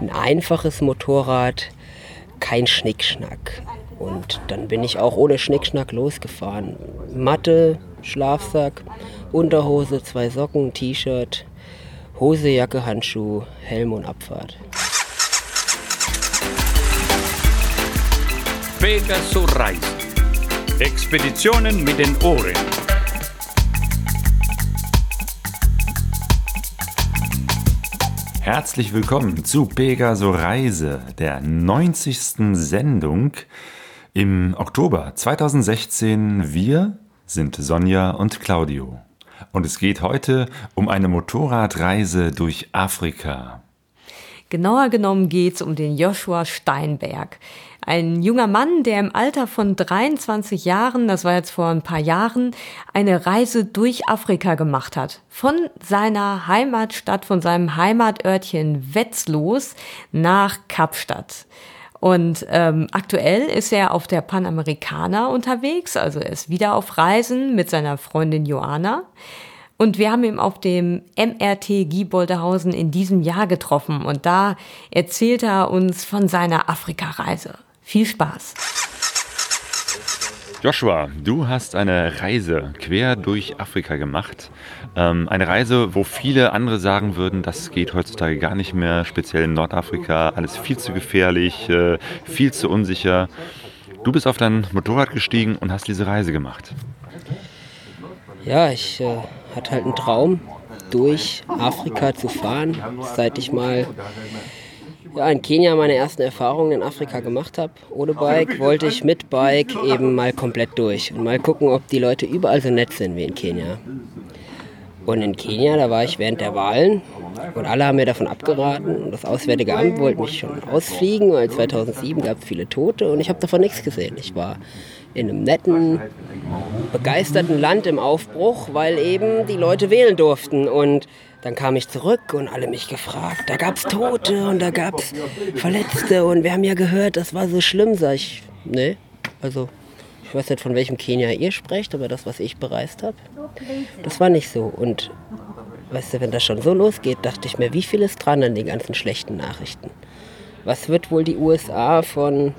Ein einfaches Motorrad, kein Schnickschnack. Und dann bin ich auch ohne Schnickschnack losgefahren. Matte, Schlafsack, Unterhose, zwei Socken, T-Shirt, Hose, Jacke, Handschuh, Helm und Abfahrt. Pegasus Reisen. Expeditionen mit den Ohren. Herzlich willkommen zu Pegaso Reise, der 90. Sendung im Oktober 2016. Wir sind Sonja und Claudio. Und es geht heute um eine Motorradreise durch Afrika. Genauer genommen geht es um den Joshua Steinberg. Ein junger Mann, der im Alter von 23 Jahren, das war jetzt vor ein paar Jahren, eine Reise durch Afrika gemacht hat. Von seiner Heimatstadt, von seinem Heimatörtchen Wetzlos nach Kapstadt. Und ähm, aktuell ist er auf der Panamericana unterwegs, also er ist wieder auf Reisen mit seiner Freundin Joanna. Und wir haben ihn auf dem MRT Gieboldehausen in diesem Jahr getroffen und da erzählt er uns von seiner Afrika-Reise. Viel Spaß! Joshua, du hast eine Reise quer durch Afrika gemacht. Ähm, eine Reise, wo viele andere sagen würden, das geht heutzutage gar nicht mehr, speziell in Nordafrika, alles viel zu gefährlich, äh, viel zu unsicher. Du bist auf dein Motorrad gestiegen und hast diese Reise gemacht. Ja, ich äh, hatte halt einen Traum, durch Afrika zu fahren, seit ich mal ja, in Kenia meine ersten Erfahrungen in Afrika gemacht habe. Ohne Bike wollte ich mit Bike eben mal komplett durch und mal gucken, ob die Leute überall so nett sind wie in Kenia. Und in Kenia, da war ich während der Wahlen und alle haben mir davon abgeraten. Und das Auswärtige Amt wollte mich schon ausfliegen, weil 2007 gab es viele Tote und ich habe davon nichts gesehen. Ich war in einem netten, begeisterten Land im Aufbruch, weil eben die Leute wählen durften. Und dann kam ich zurück und alle mich gefragt. Da gab es Tote und da gab es Verletzte und wir haben ja gehört, das war so schlimm. Sag ich, nee, also ich weiß nicht, von welchem Kenia ihr sprecht, aber das, was ich bereist habe, das war nicht so. Und weißt du, wenn das schon so losgeht, dachte ich mir, wie viel ist dran an den ganzen schlechten Nachrichten? Was wird wohl die USA von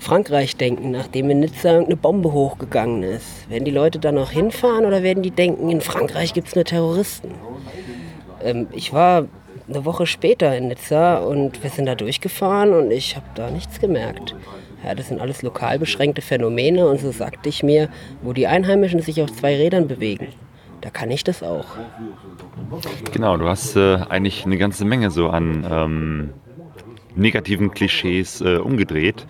Frankreich denken, nachdem in Nizza eine Bombe hochgegangen ist? Werden die Leute da noch hinfahren oder werden die denken, in Frankreich gibt es nur Terroristen? Ähm, ich war eine Woche später in Nizza und wir sind da durchgefahren und ich habe da nichts gemerkt. Ja, das sind alles lokal beschränkte Phänomene und so sagte ich mir, wo die Einheimischen sich auf zwei Rädern bewegen, da kann ich das auch. Genau, du hast äh, eigentlich eine ganze Menge so an ähm, negativen Klischees äh, umgedreht.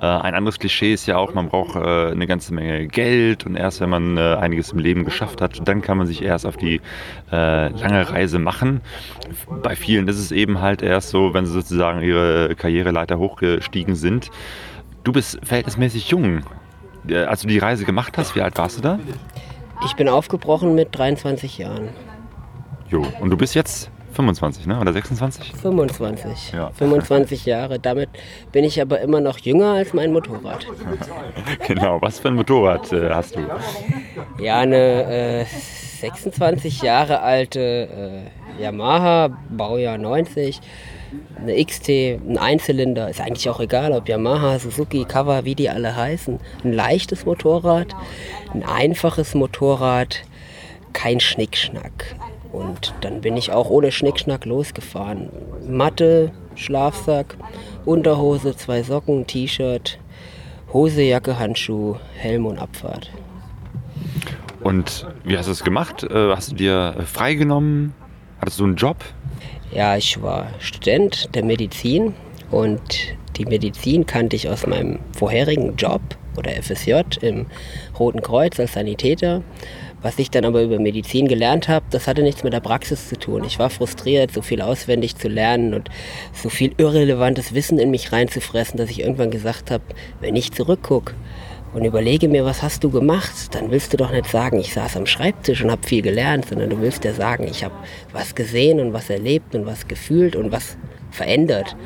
Äh, ein anderes Klischee ist ja auch, man braucht äh, eine ganze Menge Geld und erst wenn man äh, einiges im Leben geschafft hat, dann kann man sich erst auf die äh, lange Reise machen. Bei vielen ist es eben halt erst so, wenn sie sozusagen ihre Karriereleiter hochgestiegen sind. Du bist verhältnismäßig jung. Äh, als du die Reise gemacht hast, wie alt warst du da? Ich bin aufgebrochen mit 23 Jahren. Jo, und du bist jetzt 25, ne? Oder 26? 25. Ja. 25 Jahre. Damit bin ich aber immer noch jünger als mein Motorrad. genau, was für ein Motorrad äh, hast du? Ja, eine äh, 26 Jahre alte äh, Yamaha, Baujahr 90. Eine XT, ein Einzylinder, ist eigentlich auch egal, ob Yamaha, Suzuki, Kawa, wie die alle heißen. Ein leichtes Motorrad, ein einfaches Motorrad, kein Schnickschnack. Und dann bin ich auch ohne Schnickschnack losgefahren. Matte, Schlafsack, Unterhose, zwei Socken, T-Shirt, Hose, Jacke, Handschuh, Helm und Abfahrt. Und wie hast du es gemacht? Äh, Hast du dir freigenommen? Hattest du einen Job? Ja, ich war Student der Medizin und die Medizin kannte ich aus meinem vorherigen Job oder FSJ im Roten Kreuz als Sanitäter. Was ich dann aber über Medizin gelernt habe, das hatte nichts mit der Praxis zu tun. Ich war frustriert, so viel auswendig zu lernen und so viel irrelevantes Wissen in mich reinzufressen, dass ich irgendwann gesagt habe, wenn ich zurückgucke und überlege mir, was hast du gemacht, dann willst du doch nicht sagen, ich saß am Schreibtisch und habe viel gelernt, sondern du willst ja sagen, ich habe was gesehen und was erlebt und was gefühlt und was verändert.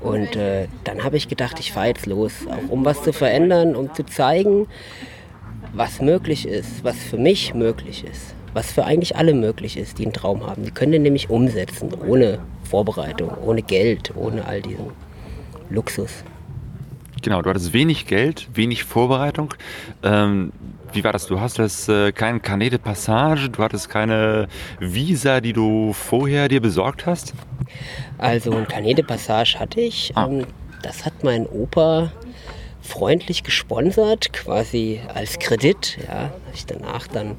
Und äh, dann habe ich gedacht, ich fahre jetzt los, auch um was zu verändern, um zu zeigen, was möglich ist, was für mich möglich ist, was für eigentlich alle möglich ist, die einen Traum haben. Die können den nämlich umsetzen, ohne Vorbereitung, ohne Geld, ohne all diesen Luxus. Genau, du hattest wenig Geld, wenig Vorbereitung. Ähm, wie war das? Du hast das äh, kein Carnet de Passage, du hattest keine Visa, die du vorher dir besorgt hast? Also ein Carnet de Passage hatte ich. Ah. Ähm, das hat mein Opa freundlich gesponsert, quasi als Kredit. Ja, habe ich danach dann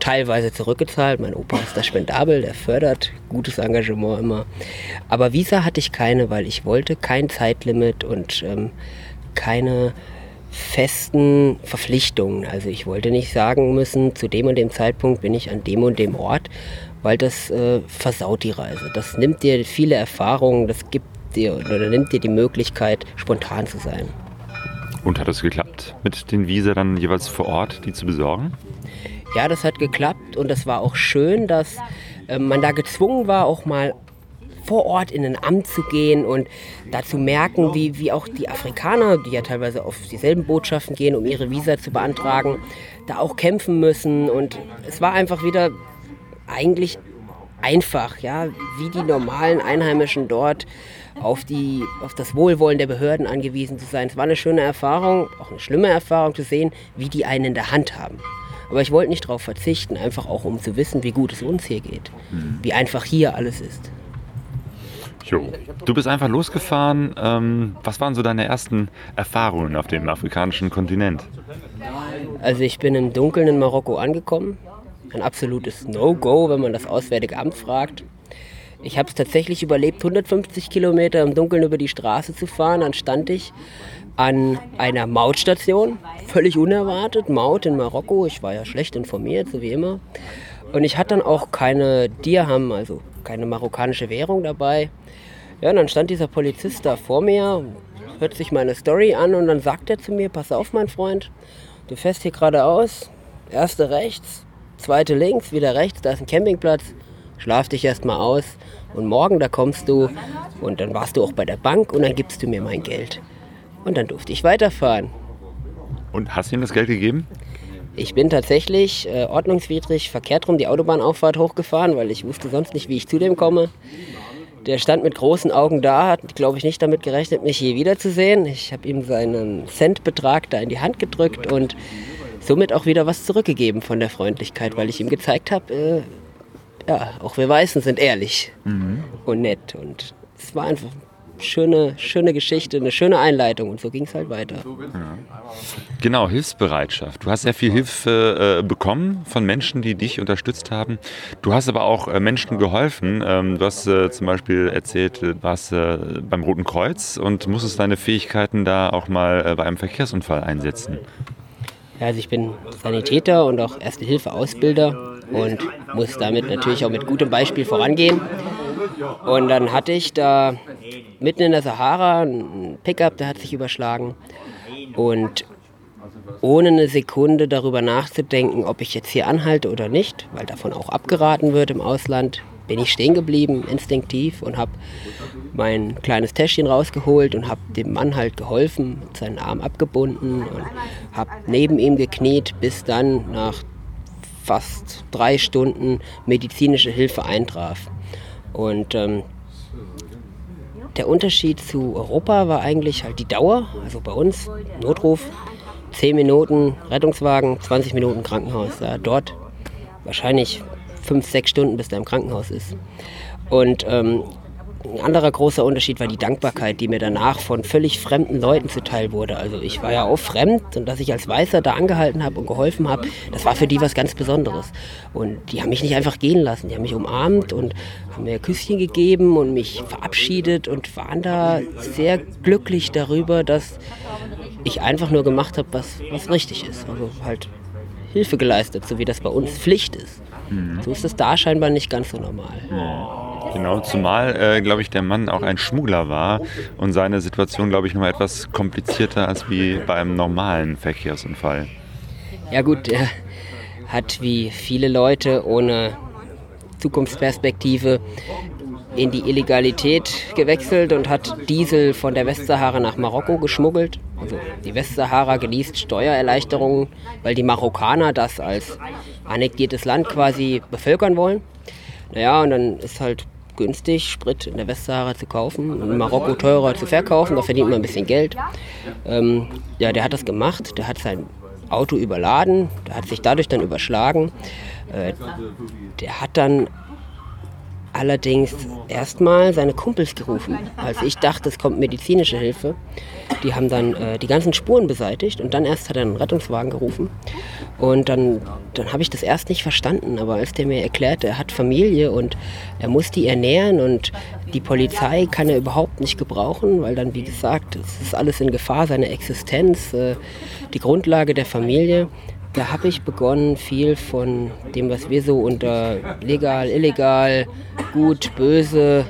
teilweise zurückgezahlt. Mein Opa ist da spendabel, der fördert gutes Engagement immer. Aber Visa hatte ich keine, weil ich wollte kein Zeitlimit und ähm, keine festen Verpflichtungen. Also ich wollte nicht sagen müssen, zu dem und dem Zeitpunkt bin ich an dem und dem Ort, weil das äh, versaut die Reise. Das nimmt dir viele Erfahrungen, das gibt dir oder nimmt dir die Möglichkeit, spontan zu sein. Und hat es geklappt, mit den Visa dann jeweils vor Ort die zu besorgen? Ja, das hat geklappt und das war auch schön, dass äh, man da gezwungen war, auch mal vor Ort in ein Amt zu gehen und da zu merken, wie, wie auch die Afrikaner, die ja teilweise auf dieselben Botschaften gehen, um ihre Visa zu beantragen, da auch kämpfen müssen. Und es war einfach wieder eigentlich einfach, ja, wie die normalen Einheimischen dort auf, die, auf das Wohlwollen der Behörden angewiesen zu sein. Es war eine schöne Erfahrung, auch eine schlimme Erfahrung zu sehen, wie die einen in der Hand haben. Aber ich wollte nicht darauf verzichten, einfach auch um zu wissen, wie gut es uns hier geht, mhm. wie einfach hier alles ist. Jo. Du bist einfach losgefahren. Ähm, was waren so deine ersten Erfahrungen auf dem afrikanischen Kontinent? Also ich bin im Dunkeln in Marokko angekommen. Ein absolutes No-Go, wenn man das Auswärtige Amt fragt. Ich habe es tatsächlich überlebt, 150 Kilometer im Dunkeln über die Straße zu fahren. Dann stand ich an einer Mautstation, völlig unerwartet, Maut in Marokko. Ich war ja schlecht informiert, so wie immer. Und ich hatte dann auch keine Dirham, also keine marokkanische Währung dabei. Ja, und dann stand dieser Polizist da vor mir, hört sich meine Story an und dann sagt er zu mir, pass auf mein Freund, du fährst hier geradeaus, erste rechts, zweite links, wieder rechts, da ist ein Campingplatz, schlaf dich erstmal aus und morgen da kommst du und dann warst du auch bei der Bank und dann gibst du mir mein Geld. Und dann durfte ich weiterfahren. Und hast du ihm das Geld gegeben? Ich bin tatsächlich äh, ordnungswidrig verkehrt rum die Autobahnauffahrt hochgefahren, weil ich wusste sonst nicht, wie ich zu dem komme. Der stand mit großen Augen da, hat, glaube ich, nicht damit gerechnet, mich je wiederzusehen. Ich habe ihm seinen Centbetrag da in die Hand gedrückt und somit auch wieder was zurückgegeben von der Freundlichkeit, weil ich ihm gezeigt habe, äh, ja, auch wir Weißen sind ehrlich mhm. und nett. Und es war einfach schöne, schöne Geschichte, eine schöne Einleitung und so ging es halt weiter. Ja. Genau, Hilfsbereitschaft. Du hast sehr viel Hilfe äh, bekommen von Menschen, die dich unterstützt haben. Du hast aber auch äh, Menschen geholfen. Ähm, du hast äh, zum Beispiel erzählt, du warst äh, beim Roten Kreuz und musstest deine Fähigkeiten da auch mal äh, bei einem Verkehrsunfall einsetzen. Also ich bin Sanitäter und auch Erste-Hilfe-Ausbilder und muss damit natürlich auch mit gutem Beispiel vorangehen. Und dann hatte ich da mitten in der Sahara ein Pickup, der hat sich überschlagen. Und ohne eine Sekunde darüber nachzudenken, ob ich jetzt hier anhalte oder nicht, weil davon auch abgeraten wird im Ausland, bin ich stehen geblieben, instinktiv, und habe mein kleines Täschchen rausgeholt und habe dem Mann halt geholfen, seinen Arm abgebunden und habe neben ihm gekniet, bis dann nach fast drei Stunden medizinische Hilfe eintraf. Und ähm, der Unterschied zu Europa war eigentlich halt die Dauer. Also bei uns Notruf, 10 Minuten Rettungswagen, 20 Minuten Krankenhaus. Ja, dort wahrscheinlich 5, 6 Stunden, bis der im Krankenhaus ist. Und ähm, ein anderer großer Unterschied war die Dankbarkeit, die mir danach von völlig fremden Leuten zuteil wurde. Also ich war ja auch fremd und dass ich als Weißer da angehalten habe und geholfen habe, das war für die was ganz Besonderes. Und die haben mich nicht einfach gehen lassen, die haben mich umarmt und haben mir Küsschen gegeben und mich verabschiedet und waren da sehr glücklich darüber, dass ich einfach nur gemacht habe, was, was richtig ist. Also halt Hilfe geleistet, so wie das bei uns Pflicht ist. Mhm. So ist es da scheinbar nicht ganz so normal. Genau, zumal, äh, glaube ich, der Mann auch ein Schmuggler war und seine Situation, glaube ich, noch etwas komplizierter als wie bei einem normalen Verkehrsunfall. Ja gut, er hat wie viele Leute ohne Zukunftsperspektive in die Illegalität gewechselt und hat Diesel von der Westsahara nach Marokko geschmuggelt. Also die Westsahara genießt Steuererleichterungen, weil die Marokkaner das als annektiertes Land quasi bevölkern wollen. Naja, und dann ist halt günstig Sprit in der Westsahara zu kaufen, in Marokko teurer zu verkaufen, da verdient man ein bisschen Geld. Ähm, ja, der hat das gemacht, der hat sein Auto überladen, der hat sich dadurch dann überschlagen. Äh, der hat dann allerdings erstmal seine Kumpels gerufen, als ich dachte, es kommt medizinische Hilfe. Die haben dann äh, die ganzen Spuren beseitigt und dann erst hat er einen Rettungswagen gerufen. Und dann, dann habe ich das erst nicht verstanden, aber als der mir erklärte, er hat Familie und er muss die ernähren und die Polizei kann er überhaupt nicht gebrauchen, weil dann, wie gesagt, es ist alles in Gefahr, seine Existenz, äh, die Grundlage der Familie da habe ich begonnen, viel von dem, was wir so unter legal, illegal, gut, böse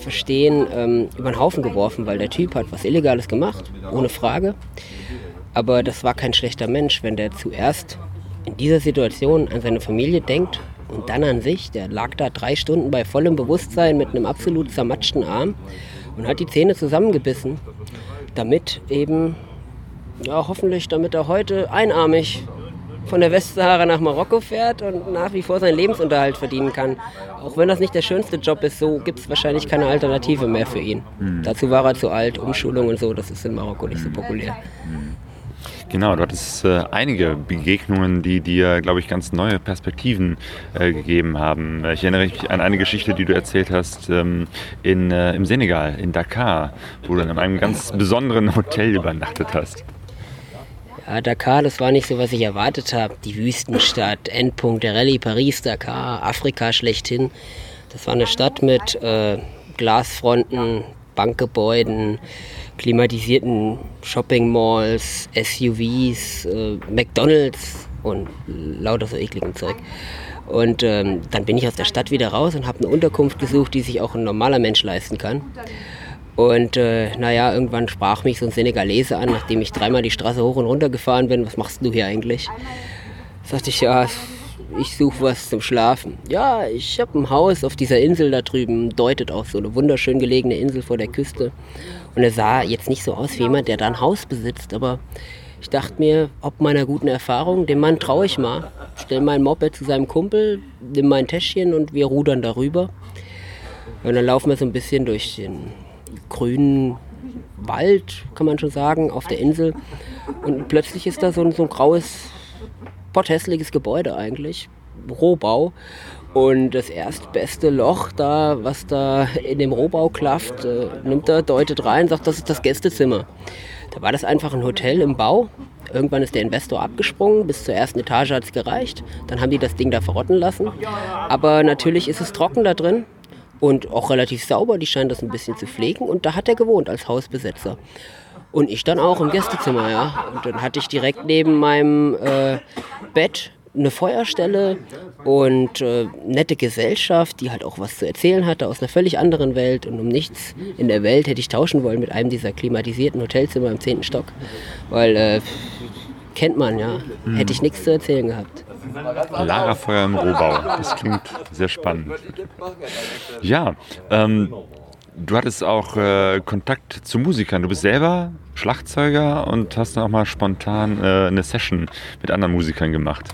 verstehen, ähm, über den Haufen geworfen, weil der Typ hat was Illegales gemacht, ohne Frage. Aber das war kein schlechter Mensch, wenn der zuerst in dieser Situation an seine Familie denkt und dann an sich. Der lag da drei Stunden bei vollem Bewusstsein mit einem absolut zermatschten Arm und hat die Zähne zusammengebissen, damit eben, ja, hoffentlich, damit er heute einarmig von der Westsahara nach Marokko fährt und nach wie vor seinen Lebensunterhalt verdienen kann. Auch wenn das nicht der schönste Job ist, so gibt es wahrscheinlich keine Alternative mehr für ihn. Mhm. Dazu war er zu alt, Umschulung und so, das ist in Marokko nicht so populär. Mhm. Genau, du hattest äh, einige Begegnungen, die dir, glaube ich, ganz neue Perspektiven äh, gegeben haben. Ich erinnere mich an eine Geschichte, die du erzählt hast ähm, in, äh, im Senegal, in Dakar, wo du in einem ganz besonderen Hotel übernachtet hast. Ja, Dakar, das war nicht so, was ich erwartet habe. Die Wüstenstadt, Endpunkt der Rallye Paris, Dakar, Afrika schlechthin. Das war eine Stadt mit äh, Glasfronten, Bankgebäuden, klimatisierten Shopping-Malls, SUVs, äh, McDonalds und lauter so ekligen Zeug. Und ähm, dann bin ich aus der Stadt wieder raus und habe eine Unterkunft gesucht, die sich auch ein normaler Mensch leisten kann. Und äh, naja, irgendwann sprach mich so ein Senegalese an, nachdem ich dreimal die Straße hoch und runter gefahren bin. Was machst du hier eigentlich? Sagte ich, ja, ich suche was zum Schlafen. Ja, ich habe ein Haus auf dieser Insel da drüben, deutet auf so eine wunderschön gelegene Insel vor der Küste. Und er sah jetzt nicht so aus wie jemand, der da ein Haus besitzt, aber ich dachte mir, ob meiner guten Erfahrung, dem Mann traue ich mal. Stell mein Moped zu seinem Kumpel, nimm mein Täschchen und wir rudern darüber. Und dann laufen wir so ein bisschen durch den grünen Wald, kann man schon sagen, auf der Insel. Und plötzlich ist da so ein, so ein graues, potthässliches Gebäude eigentlich, Rohbau. Und das erstbeste Loch da, was da in dem Rohbau klafft, äh, nimmt er, deutet rein, sagt, das ist das Gästezimmer. Da war das einfach ein Hotel im Bau. Irgendwann ist der Investor abgesprungen, bis zur ersten Etage hat es gereicht. Dann haben die das Ding da verrotten lassen. Aber natürlich ist es trocken da drin und auch relativ sauber. Die scheinen das ein bisschen zu pflegen und da hat er gewohnt als Hausbesetzer. Und ich dann auch im Gästezimmer, ja. Und dann hatte ich direkt neben meinem äh, Bett eine Feuerstelle und äh, nette Gesellschaft, die halt auch was zu erzählen hatte aus einer völlig anderen Welt. Und um nichts in der Welt hätte ich tauschen wollen mit einem dieser klimatisierten Hotelzimmer im zehnten Stock. Weil, äh, kennt man ja, hätte ich nichts zu erzählen gehabt. Lagerfeuer im Rohbau. Das klingt sehr spannend. Ja, ähm, du hattest auch äh, Kontakt zu Musikern. Du bist selber Schlagzeuger und hast dann auch mal spontan äh, eine Session mit anderen Musikern gemacht.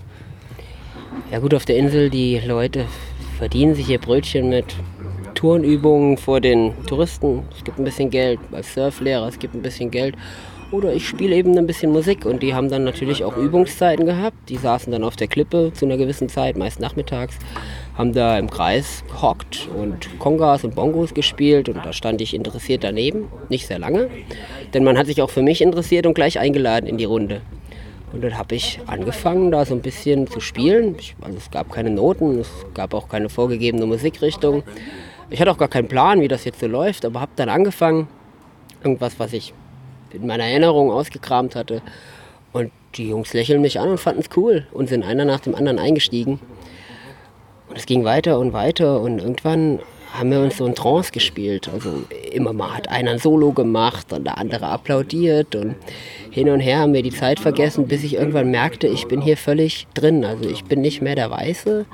Ja gut, auf der Insel, die Leute verdienen sich ihr Brötchen mit Turnübungen vor den Touristen. Es gibt ein bisschen Geld als Surflehrer, es gibt ein bisschen Geld. Oder ich spiele eben ein bisschen Musik und die haben dann natürlich auch Übungszeiten gehabt. Die saßen dann auf der Klippe zu einer gewissen Zeit, meist nachmittags, haben da im Kreis gehockt und Kongas und Bongos gespielt und da stand ich interessiert daneben, nicht sehr lange, denn man hat sich auch für mich interessiert und gleich eingeladen in die Runde. Und dann habe ich angefangen, da so ein bisschen zu spielen. Ich, also es gab keine Noten, es gab auch keine vorgegebene Musikrichtung. Ich hatte auch gar keinen Plan, wie das jetzt so läuft, aber habe dann angefangen, irgendwas, was ich in meiner Erinnerung ausgekramt hatte. Und die Jungs lächeln mich an und fanden es cool und sind einer nach dem anderen eingestiegen. Und es ging weiter und weiter und irgendwann haben wir uns so in Trance gespielt. Also immer mal hat einer ein Solo gemacht und der andere applaudiert und hin und her haben wir die Zeit vergessen, bis ich irgendwann merkte, ich bin hier völlig drin. Also ich bin nicht mehr der Weiße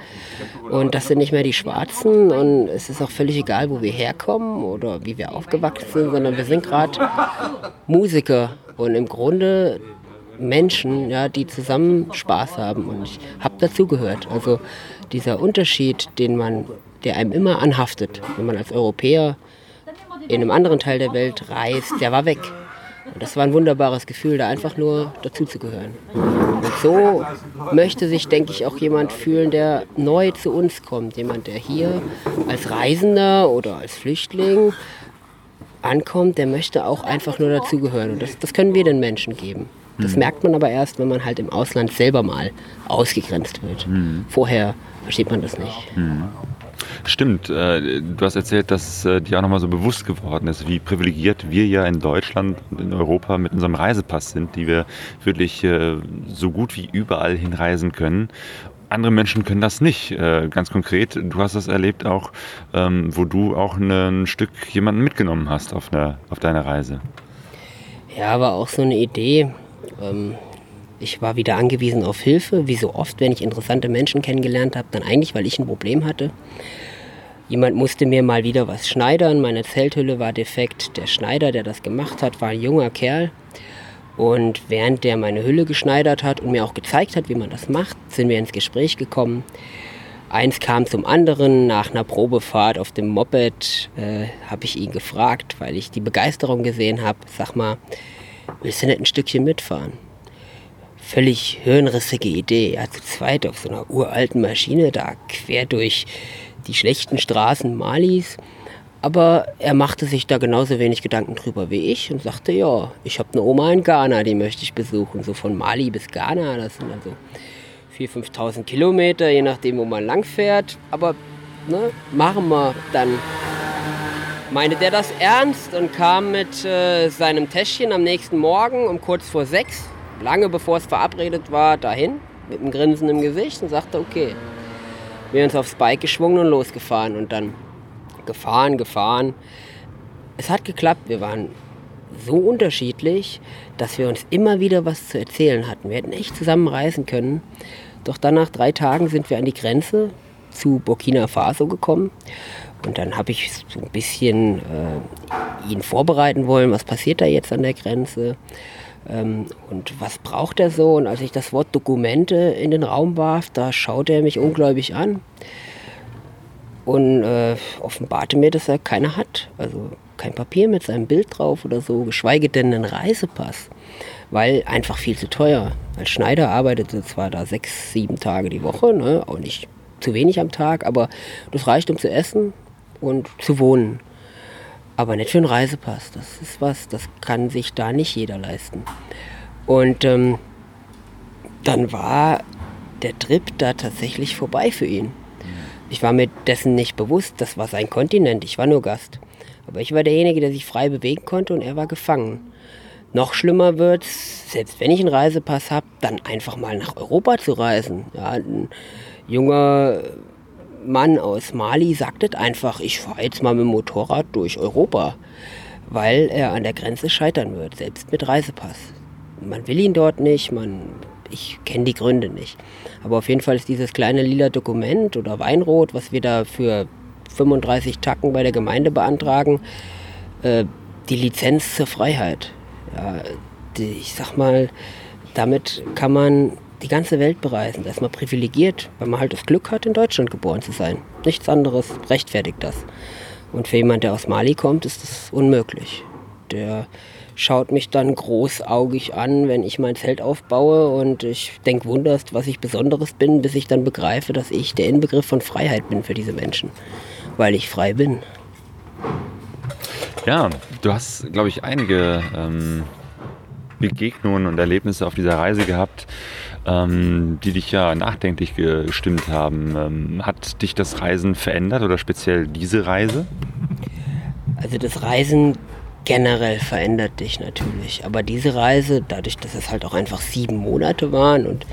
und das sind nicht mehr die Schwarzen und es ist auch völlig egal, wo wir herkommen oder wie wir aufgewachsen sind, sondern wir sind gerade Musiker und im Grunde Menschen, ja, die zusammen Spaß haben und ich habe dazugehört. Also dieser Unterschied, den man der einem immer anhaftet. Wenn man als Europäer in einem anderen Teil der Welt reist, der war weg. Und das war ein wunderbares Gefühl, da einfach nur dazuzugehören. Und so möchte sich, denke ich, auch jemand fühlen, der neu zu uns kommt. Jemand, der hier als Reisender oder als Flüchtling ankommt, der möchte auch einfach nur dazugehören. Und das, das können wir den Menschen geben. Das mhm. merkt man aber erst, wenn man halt im Ausland selber mal ausgegrenzt wird. Mhm. Vorher versteht man das nicht. Stimmt, äh, du hast erzählt, dass äh, dir auch nochmal so bewusst geworden ist, wie privilegiert wir ja in Deutschland und in Europa mit unserem Reisepass sind, die wir wirklich äh, so gut wie überall hinreisen können. Andere Menschen können das nicht. Ganz konkret, du hast das erlebt auch, ähm, wo du auch ein Stück jemanden mitgenommen hast auf, eine, auf deiner Reise. Ja, war auch so eine Idee. Ähm, ich war wieder angewiesen auf Hilfe, wie so oft, wenn ich interessante Menschen kennengelernt habe, dann eigentlich, weil ich ein Problem hatte. Jemand musste mir mal wieder was schneidern. Meine Zelthülle war defekt. Der Schneider, der das gemacht hat, war ein junger Kerl. Und während der meine Hülle geschneidert hat und mir auch gezeigt hat, wie man das macht, sind wir ins Gespräch gekommen. Eins kam zum anderen. Nach einer Probefahrt auf dem Moped äh, habe ich ihn gefragt, weil ich die Begeisterung gesehen habe. Sag mal, willst du nicht ein Stückchen mitfahren? Völlig hirnrissige Idee. Ja, zu zweit auf so einer uralten Maschine da quer durch die schlechten Straßen Malis. Aber er machte sich da genauso wenig Gedanken drüber wie ich und sagte, ja, ich habe eine Oma in Ghana, die möchte ich besuchen. So von Mali bis Ghana, das sind also 4.000, 5.000 Kilometer, je nachdem, wo man lang fährt. Aber ne, machen wir dann. Meinte der das ernst und kam mit äh, seinem Täschchen am nächsten Morgen um kurz vor sechs, lange bevor es verabredet war, dahin, mit einem Grinsen im Gesicht und sagte, okay, wir uns aufs Bike geschwungen und losgefahren und dann gefahren, gefahren. Es hat geklappt. Wir waren so unterschiedlich, dass wir uns immer wieder was zu erzählen hatten. Wir hätten echt zusammen reisen können. Doch dann nach drei Tagen sind wir an die Grenze zu Burkina Faso gekommen. Und dann habe ich so ein bisschen äh, ihn vorbereiten wollen, was passiert da jetzt an der Grenze. Ähm, und was braucht er so? Und als ich das Wort Dokumente in den Raum warf, da schaute er mich ungläubig an und äh, offenbarte mir, dass er keine hat. Also kein Papier mit seinem Bild drauf oder so, geschweige denn einen Reisepass, weil einfach viel zu teuer. Als Schneider arbeitete zwar da sechs, sieben Tage die Woche, ne? auch nicht zu wenig am Tag, aber das reicht, um zu essen und zu wohnen aber nicht für einen Reisepass. Das ist was, das kann sich da nicht jeder leisten. Und ähm, dann war der Trip da tatsächlich vorbei für ihn. Ich war mir dessen nicht bewusst, das war sein Kontinent, ich war nur Gast. Aber ich war derjenige, der sich frei bewegen konnte und er war gefangen. Noch schlimmer wird es, selbst wenn ich einen Reisepass habe, dann einfach mal nach Europa zu reisen. Ja, ein junger Mann aus Mali sagt einfach, ich fahre jetzt mal mit dem Motorrad durch Europa, weil er an der Grenze scheitern wird, selbst mit Reisepass. Man will ihn dort nicht, man, ich kenne die Gründe nicht. Aber auf jeden Fall ist dieses kleine lila Dokument oder Weinrot, was wir da für 35 Tacken bei der Gemeinde beantragen, äh, die Lizenz zur Freiheit. Ja, die, ich sag mal, damit kann man die ganze Welt bereisen. Da ist man privilegiert, weil man halt das Glück hat, in Deutschland geboren zu sein. Nichts anderes rechtfertigt das. Und für jemand, der aus Mali kommt, ist das unmöglich. Der schaut mich dann großaugig an, wenn ich mein Zelt aufbaue und ich denke wunderst, was ich Besonderes bin, bis ich dann begreife, dass ich der Inbegriff von Freiheit bin für diese Menschen, weil ich frei bin. Ja, du hast, glaube ich, einige ähm, Begegnungen und Erlebnisse auf dieser Reise gehabt, ähm, die dich ja nachdenklich gestimmt haben. Ähm, hat dich das Reisen verändert oder speziell diese Reise? Also das Reisen generell verändert dich natürlich. Aber diese Reise, dadurch, dass es halt auch einfach sieben Monate waren und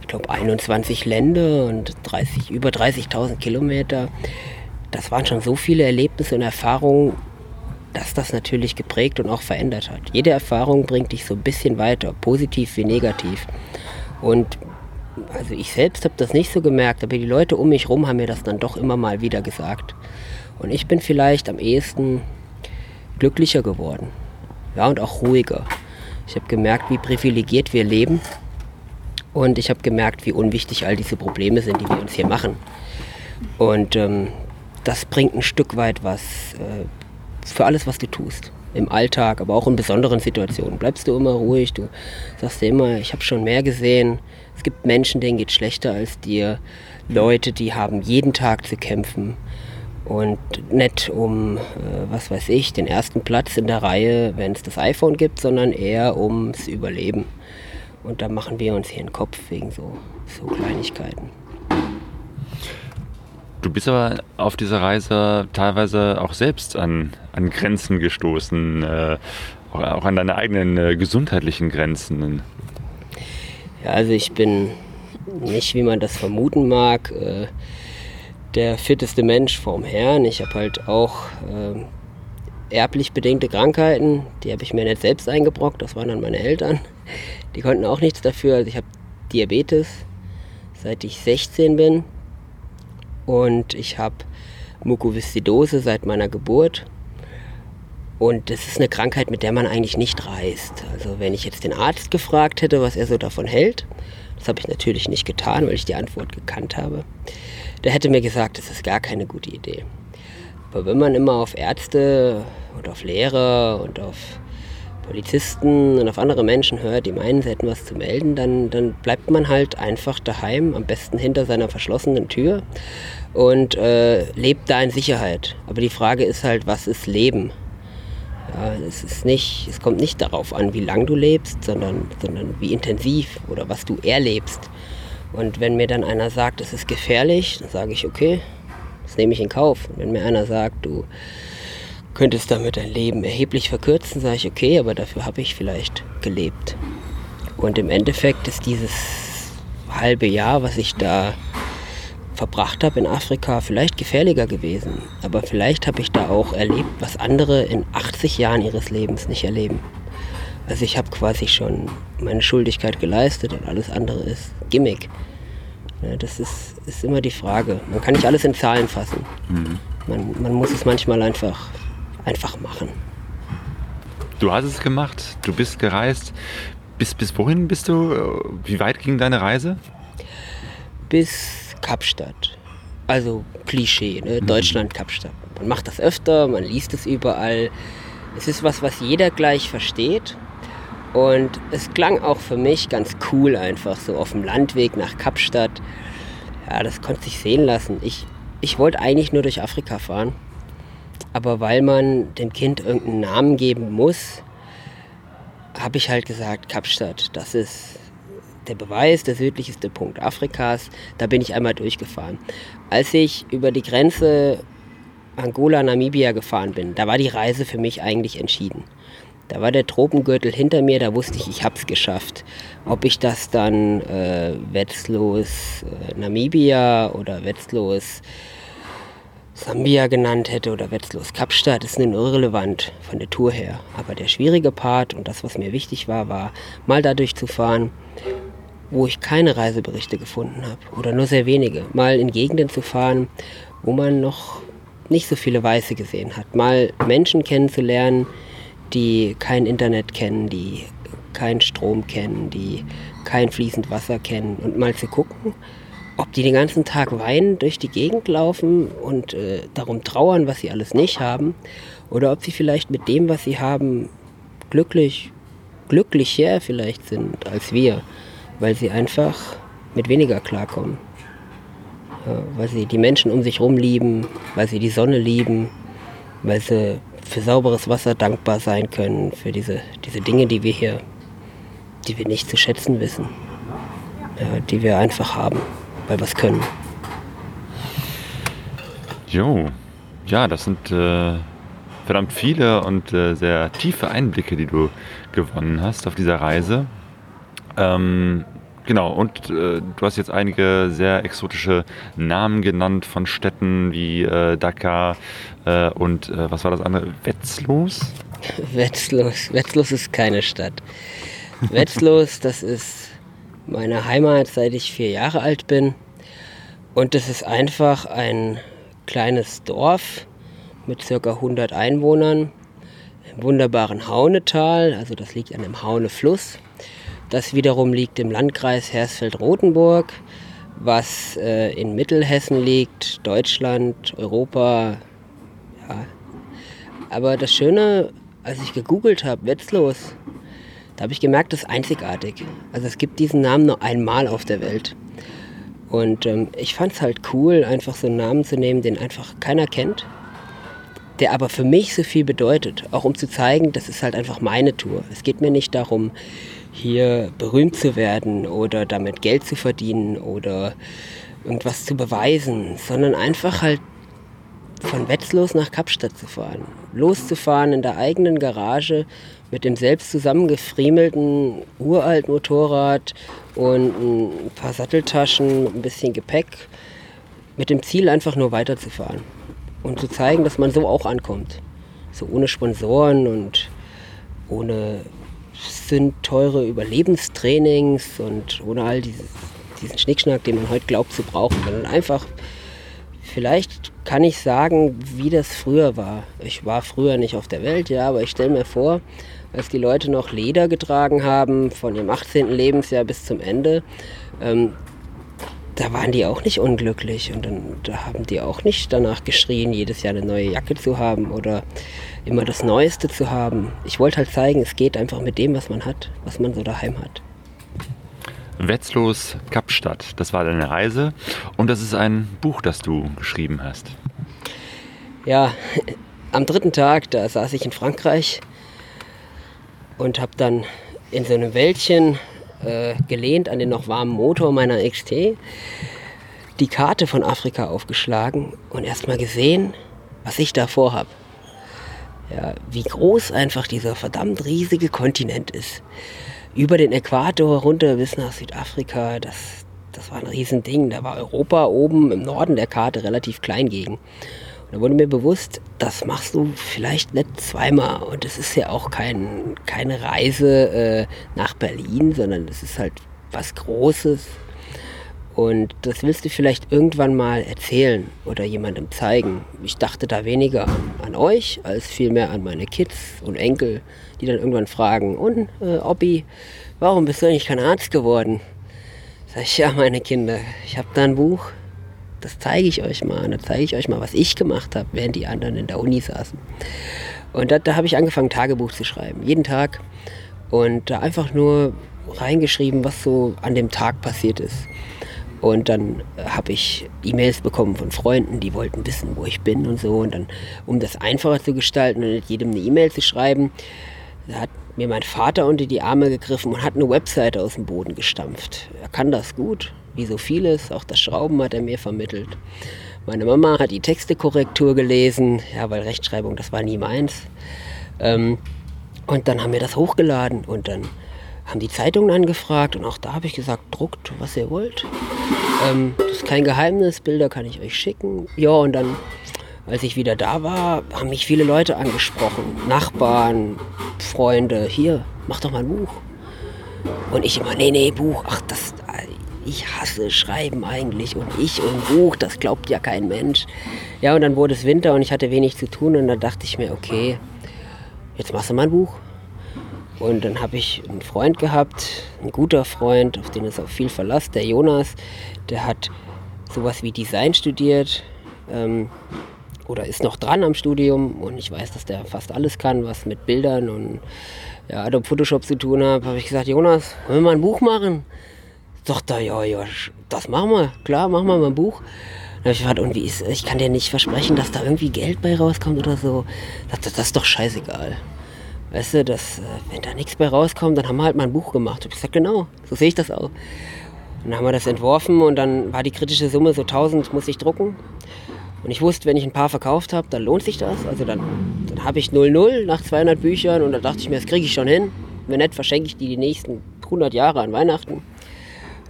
ich glaube 21 Länder und 30, über 30.000 Kilometer, das waren schon so viele Erlebnisse und Erfahrungen, dass das natürlich geprägt und auch verändert hat. Jede Erfahrung bringt dich so ein bisschen weiter, positiv wie negativ. Und also ich selbst habe das nicht so gemerkt, aber die Leute um mich herum haben mir das dann doch immer mal wieder gesagt. Und ich bin vielleicht am ehesten glücklicher geworden. Ja, und auch ruhiger. Ich habe gemerkt, wie privilegiert wir leben. Und ich habe gemerkt, wie unwichtig all diese Probleme sind, die wir uns hier machen. Und ähm, das bringt ein Stück weit was äh, für alles, was du tust. Im Alltag, aber auch in besonderen Situationen. Bleibst du immer ruhig, du sagst dir immer, ich habe schon mehr gesehen. Es gibt Menschen, denen geht schlechter als dir. Leute, die haben jeden Tag zu kämpfen. Und nicht um, äh, was weiß ich, den ersten Platz in der Reihe, wenn es das iPhone gibt, sondern eher ums Überleben. Und da machen wir uns hier einen Kopf wegen so, so Kleinigkeiten. Du bist aber auf dieser Reise teilweise auch selbst an, an Grenzen gestoßen, äh, auch an deine eigenen äh, gesundheitlichen Grenzen. Ja, also ich bin nicht, wie man das vermuten mag, äh, der fitteste Mensch vorm Herrn. Ich habe halt auch äh, erblich bedingte Krankheiten, die habe ich mir nicht selbst eingebrockt, das waren dann meine Eltern. Die konnten auch nichts dafür. Also ich habe Diabetes, seit ich 16 bin und ich habe Mukoviszidose seit meiner Geburt. Und das ist eine Krankheit, mit der man eigentlich nicht reist. Also wenn ich jetzt den Arzt gefragt hätte, was er so davon hält, das habe ich natürlich nicht getan, weil ich die Antwort gekannt habe. Der hätte mir gesagt, das ist gar keine gute Idee. Aber wenn man immer auf Ärzte und auf Lehrer und auf Polizisten und auf andere Menschen hört, die meinen, sie hätten was zu melden, dann, dann bleibt man halt einfach daheim, am besten hinter seiner verschlossenen Tür und äh, lebt da in Sicherheit. Aber die Frage ist halt, was ist Leben? Ja, es, ist nicht, es kommt nicht darauf an, wie lang du lebst, sondern, sondern wie intensiv oder was du erlebst. Und wenn mir dann einer sagt, es ist gefährlich, dann sage ich, okay, das nehme ich in Kauf. Und wenn mir einer sagt, du könntest damit dein Leben erheblich verkürzen, sage ich, okay, aber dafür habe ich vielleicht gelebt. Und im Endeffekt ist dieses halbe Jahr, was ich da verbracht habe in Afrika, vielleicht gefährlicher gewesen. Aber vielleicht habe ich da auch erlebt, was andere in 80 Jahren ihres Lebens nicht erleben. Also ich habe quasi schon meine Schuldigkeit geleistet und alles andere ist Gimmick. Das ist, ist immer die Frage. Man kann nicht alles in Zahlen fassen. Mhm. Man, man muss es manchmal einfach einfach machen. Du hast es gemacht, du bist gereist. Bis, bis wohin bist du? Wie weit ging deine Reise? Bis Kapstadt. Also Klischee, ne? Mhm. Deutschland, Kapstadt. Man macht das öfter, man liest es überall. Es ist was, was jeder gleich versteht. Und es klang auch für mich ganz cool, einfach so auf dem Landweg nach Kapstadt. Ja, das konnte sich sehen lassen. Ich, ich wollte eigentlich nur durch Afrika fahren. Aber weil man dem Kind irgendeinen Namen geben muss, habe ich halt gesagt, Kapstadt, das ist der Beweis, der südlichste Punkt Afrikas. Da bin ich einmal durchgefahren. Als ich über die Grenze Angola-Namibia gefahren bin, da war die Reise für mich eigentlich entschieden. Da war der Tropengürtel hinter mir, da wusste ich, ich habe es geschafft. Ob ich das dann äh, Wetzlos äh, Namibia oder Wetzlos Sambia genannt hätte oder Wetzlos Kapstadt, ist nun irrelevant von der Tour her. Aber der schwierige Part und das, was mir wichtig war, war mal dadurch zu fahren, wo ich keine Reiseberichte gefunden habe oder nur sehr wenige. Mal in Gegenden zu fahren, wo man noch nicht so viele Weiße gesehen hat. Mal Menschen kennenzulernen, die kein Internet kennen, die keinen Strom kennen, die kein fließend Wasser kennen und mal zu gucken, ob die den ganzen Tag weinend durch die Gegend laufen und äh, darum trauern, was sie alles nicht haben, oder ob sie vielleicht mit dem, was sie haben, glücklich, glücklicher vielleicht sind als wir, weil sie einfach mit weniger klarkommen. Ja, weil sie die Menschen um sich herum lieben, weil sie die Sonne lieben, weil sie für sauberes Wasser dankbar sein können, für diese, diese Dinge, die wir hier, die wir nicht zu schätzen wissen, ja, die wir einfach haben weil wir es können. Jo, ja, das sind äh, verdammt viele und äh, sehr tiefe Einblicke, die du gewonnen hast auf dieser Reise. Ähm, genau, und äh, du hast jetzt einige sehr exotische Namen genannt von Städten wie äh, Dakar äh, und äh, was war das andere? Wetzlos? Wetzlos. Wetzlos ist keine Stadt. Wetzlos, das ist meine Heimat, seit ich vier Jahre alt bin. Und es ist einfach ein kleines Dorf mit circa 100 Einwohnern im wunderbaren Haunetal, also das liegt an dem Haunefluss. Das wiederum liegt im Landkreis Hersfeld-Rotenburg, was äh, in Mittelhessen liegt, Deutschland, Europa. Ja. Aber das Schöne, als ich gegoogelt habe, Wetzlos, da habe ich gemerkt, das ist einzigartig. Also es gibt diesen Namen nur einmal auf der Welt. Und ähm, ich fand es halt cool, einfach so einen Namen zu nehmen, den einfach keiner kennt, der aber für mich so viel bedeutet. Auch um zu zeigen, das ist halt einfach meine Tour. Es geht mir nicht darum, hier berühmt zu werden oder damit Geld zu verdienen oder irgendwas zu beweisen, sondern einfach halt von Wetzlos nach Kapstadt zu fahren. Loszufahren in der eigenen Garage mit dem selbst zusammengefriemelten uralten Motorrad und ein paar Satteltaschen, ein bisschen Gepäck, mit dem Ziel einfach nur weiterzufahren und zu zeigen, dass man so auch ankommt. So ohne Sponsoren und ohne sind teure Überlebenstrainings und ohne all dieses, diesen Schnickschnack, den man heute glaubt zu brauchen, sondern einfach, vielleicht kann ich sagen, wie das früher war. Ich war früher nicht auf der Welt, ja, aber ich stelle mir vor, als die Leute noch Leder getragen haben, von ihrem 18. Lebensjahr bis zum Ende, ähm, da waren die auch nicht unglücklich und dann da haben die auch nicht danach geschrien, jedes Jahr eine neue Jacke zu haben oder immer das Neueste zu haben. Ich wollte halt zeigen, es geht einfach mit dem, was man hat, was man so daheim hat. Wetzlos Kapstadt, das war deine Reise und das ist ein Buch, das du geschrieben hast. Ja, am dritten Tag, da saß ich in Frankreich und habe dann in so einem Wäldchen äh, gelehnt an den noch warmen Motor meiner XT die Karte von Afrika aufgeschlagen und erstmal gesehen, was ich da vorhab. Ja, wie groß einfach dieser verdammt riesige Kontinent ist. Über den Äquator runter bis nach Südafrika, das, das war ein Riesending. Da war Europa oben im Norden der Karte relativ klein gegen. Da wurde mir bewusst, das machst du vielleicht nicht zweimal. Und es ist ja auch kein, keine Reise äh, nach Berlin, sondern es ist halt was Großes. Und das willst du vielleicht irgendwann mal erzählen oder jemandem zeigen. Ich dachte da weniger an euch als vielmehr an meine Kids und Enkel, die dann irgendwann fragen, und äh, Oppi, warum bist du eigentlich kein Arzt geworden? Sag ich, ja, meine Kinder, ich habe da ein Buch, das zeige ich euch mal. Dann zeige ich euch mal, was ich gemacht habe, während die anderen in der Uni saßen. Und da, da habe ich angefangen, Tagebuch zu schreiben. Jeden Tag. Und da einfach nur reingeschrieben, was so an dem Tag passiert ist. Und dann habe ich E-Mails bekommen von Freunden, die wollten wissen, wo ich bin und so. Und dann, um das einfacher zu gestalten und nicht jedem eine E-Mail zu schreiben, hat mir mein Vater unter die Arme gegriffen und hat eine Webseite aus dem Boden gestampft. Er kann das gut wie so vieles. Auch das Schrauben hat er mir vermittelt. Meine Mama hat die Textekorrektur gelesen, ja, weil Rechtschreibung, das war nie meins. Ähm, und dann haben wir das hochgeladen und dann haben die Zeitungen angefragt und auch da habe ich gesagt, druckt, was ihr wollt. Ähm, das ist kein Geheimnis, Bilder kann ich euch schicken. Ja, und dann, als ich wieder da war, haben mich viele Leute angesprochen. Nachbarn, Freunde, hier, mach doch mal ein Buch. Und ich immer, nee, nee, Buch, ach, das, ich hasse Schreiben eigentlich und ich und Buch, das glaubt ja kein Mensch. Ja, und dann wurde es Winter und ich hatte wenig zu tun und dann dachte ich mir, okay, jetzt machst du mal ein Buch. Und dann habe ich einen Freund gehabt, ein guter Freund, auf den ist auch viel Verlass, der Jonas, der hat sowas wie Design studiert ähm, oder ist noch dran am Studium und ich weiß, dass der fast alles kann, was mit Bildern und ja, Adobe Photoshop zu tun hat. Habe ich gesagt, Jonas, wollen wir mal ein Buch machen? Sagt er, ja, ja, das machen wir, klar, machen wir mal ein Buch. Dann habe ich gefragt, und wie ist, ich kann dir nicht versprechen, dass da irgendwie Geld bei rauskommt oder so. Sagt er, das ist doch scheißegal. Weißt du, dass, äh, wenn da nichts bei rauskommt, dann haben wir halt mal ein Buch gemacht. Und ich gesagt, genau, so sehe ich das auch. Und dann haben wir das entworfen und dann war die kritische Summe so 1000 muss ich drucken. Und ich wusste, wenn ich ein paar verkauft habe, dann lohnt sich das. Also dann, dann habe ich 0,0 nach 200 Büchern und da dachte ich mir, das kriege ich schon hin. Wenn nicht, verschenke ich die die nächsten 100 Jahre an Weihnachten.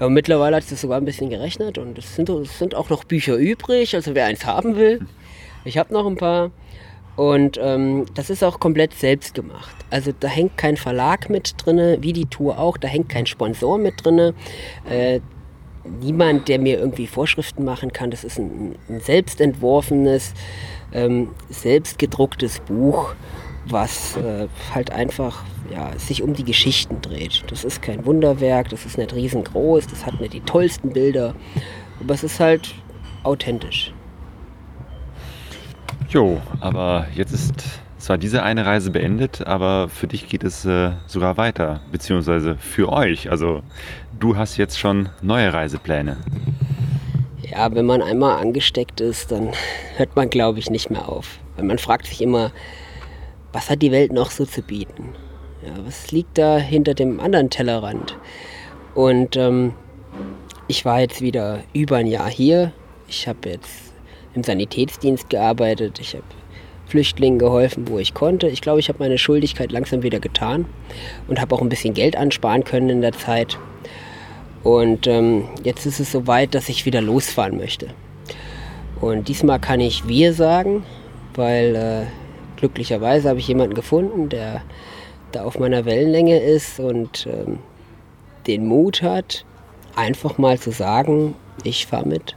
Ja, mittlerweile hat es sogar ein bisschen gerechnet und es sind, es sind auch noch Bücher übrig, also wer eins haben will. Ich habe noch ein paar. Und ähm, das ist auch komplett selbst gemacht. Also da hängt kein Verlag mit drin, wie die Tour auch, da hängt kein Sponsor mit drin. Äh, niemand, der mir irgendwie Vorschriften machen kann. Das ist ein, ein selbstentworfenes, ähm, selbstgedrucktes Buch, was äh, halt einfach ja, sich um die Geschichten dreht. Das ist kein Wunderwerk, das ist nicht riesengroß, das hat nicht die tollsten Bilder, aber es ist halt authentisch. Jo, aber jetzt ist zwar diese eine Reise beendet, aber für dich geht es äh, sogar weiter, beziehungsweise für euch. Also du hast jetzt schon neue Reisepläne. Ja, wenn man einmal angesteckt ist, dann hört man, glaube ich, nicht mehr auf. Weil man fragt sich immer, was hat die Welt noch so zu bieten? Ja, was liegt da hinter dem anderen Tellerrand? Und ähm, ich war jetzt wieder über ein Jahr hier. Ich habe jetzt im Sanitätsdienst gearbeitet. Ich habe Flüchtlingen geholfen, wo ich konnte. Ich glaube, ich habe meine Schuldigkeit langsam wieder getan und habe auch ein bisschen Geld ansparen können in der Zeit. Und ähm, jetzt ist es soweit, dass ich wieder losfahren möchte. Und diesmal kann ich wir sagen, weil äh, glücklicherweise habe ich jemanden gefunden, der da auf meiner Wellenlänge ist und ähm, den Mut hat, einfach mal zu sagen, ich fahre mit.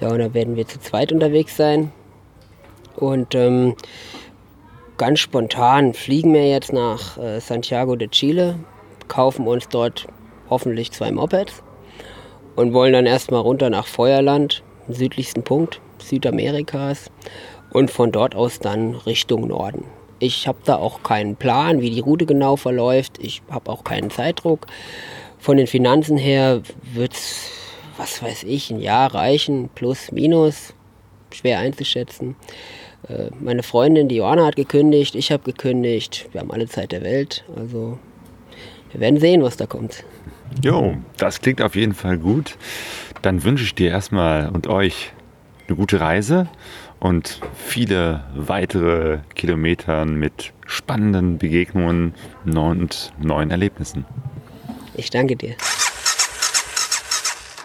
Ja, und da werden wir zu zweit unterwegs sein. Und ähm, ganz spontan fliegen wir jetzt nach äh, Santiago de Chile, kaufen uns dort hoffentlich zwei Mopeds und wollen dann erstmal runter nach Feuerland, südlichsten Punkt Südamerikas und von dort aus dann Richtung Norden. Ich habe da auch keinen Plan, wie die Route genau verläuft. Ich habe auch keinen Zeitdruck. Von den Finanzen her wird es, was weiß ich, ein Jahr reichen, plus, minus, schwer einzuschätzen. Äh, meine Freundin, die Johanna, hat gekündigt, ich habe gekündigt. Wir haben alle Zeit der Welt. Also wir werden sehen, was da kommt. Jo, das klingt auf jeden Fall gut. Dann wünsche ich dir erstmal und euch eine gute Reise und viele weitere Kilometer mit spannenden Begegnungen und neuen Erlebnissen. Ich danke dir.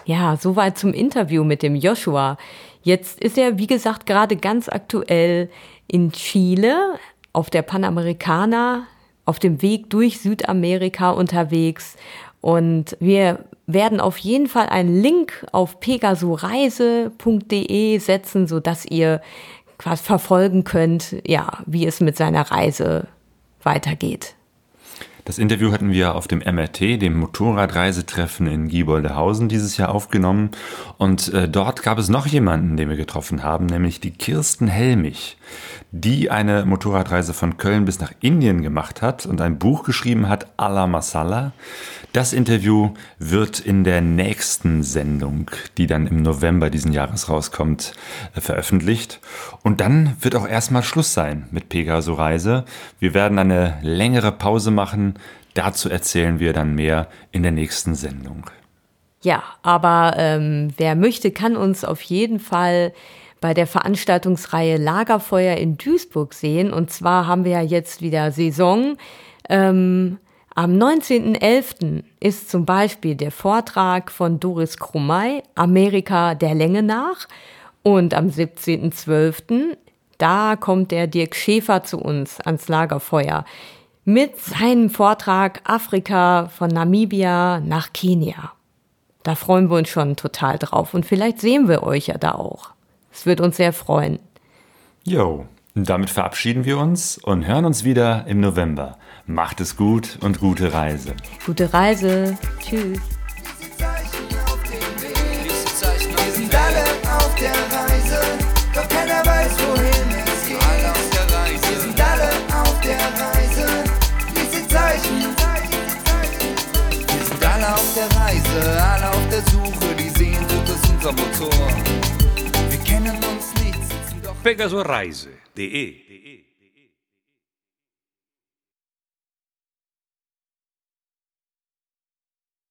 Ja, soweit zum Interview mit dem Joshua. Jetzt ist er, wie gesagt, gerade ganz aktuell in Chile auf der Panamericana auf dem Weg durch Südamerika unterwegs. Und wir werden auf jeden Fall einen Link auf pegasoreise.de setzen, sodass ihr quasi verfolgen könnt, ja, wie es mit seiner Reise weitergeht. Das Interview hatten wir auf dem MRT, dem Motorradreisetreffen in Gieboldehausen, dieses Jahr aufgenommen. Und äh, dort gab es noch jemanden, den wir getroffen haben, nämlich die Kirsten Helmich, die eine Motorradreise von Köln bis nach Indien gemacht hat und ein Buch geschrieben hat, Ala Masala. Das Interview wird in der nächsten Sendung, die dann im November diesen Jahres rauskommt, äh, veröffentlicht. Und dann wird auch erstmal Schluss sein mit Pegaso Reise. Wir werden eine längere Pause machen. Dazu erzählen wir dann mehr in der nächsten Sendung. Ja, aber ähm, wer möchte, kann uns auf jeden Fall bei der Veranstaltungsreihe Lagerfeuer in Duisburg sehen. Und zwar haben wir ja jetzt wieder Saison. Ähm, am 19.11. ist zum Beispiel der Vortrag von Doris Krumay, Amerika der Länge nach. Und am 17.12. da kommt der Dirk Schäfer zu uns ans Lagerfeuer mit seinem Vortrag Afrika von Namibia nach Kenia. Da freuen wir uns schon total drauf und vielleicht sehen wir euch ja da auch. Es wird uns sehr freuen. Jo, damit verabschieden wir uns und hören uns wieder im November. Macht es gut und gute Reise. Gute Reise. Tschüss. Wir sind alle auf der Reise, doch keiner weiß, wohin es geht. Alle auf der Reise. Wir sind alle auf der Reise, lies die Zeichen. Wir sind alle auf der Reise, alle auf der Suche, die Sehnsucht ist unser Motor. Wir kennen uns nicht, sitzen doch. Pegasoreise.de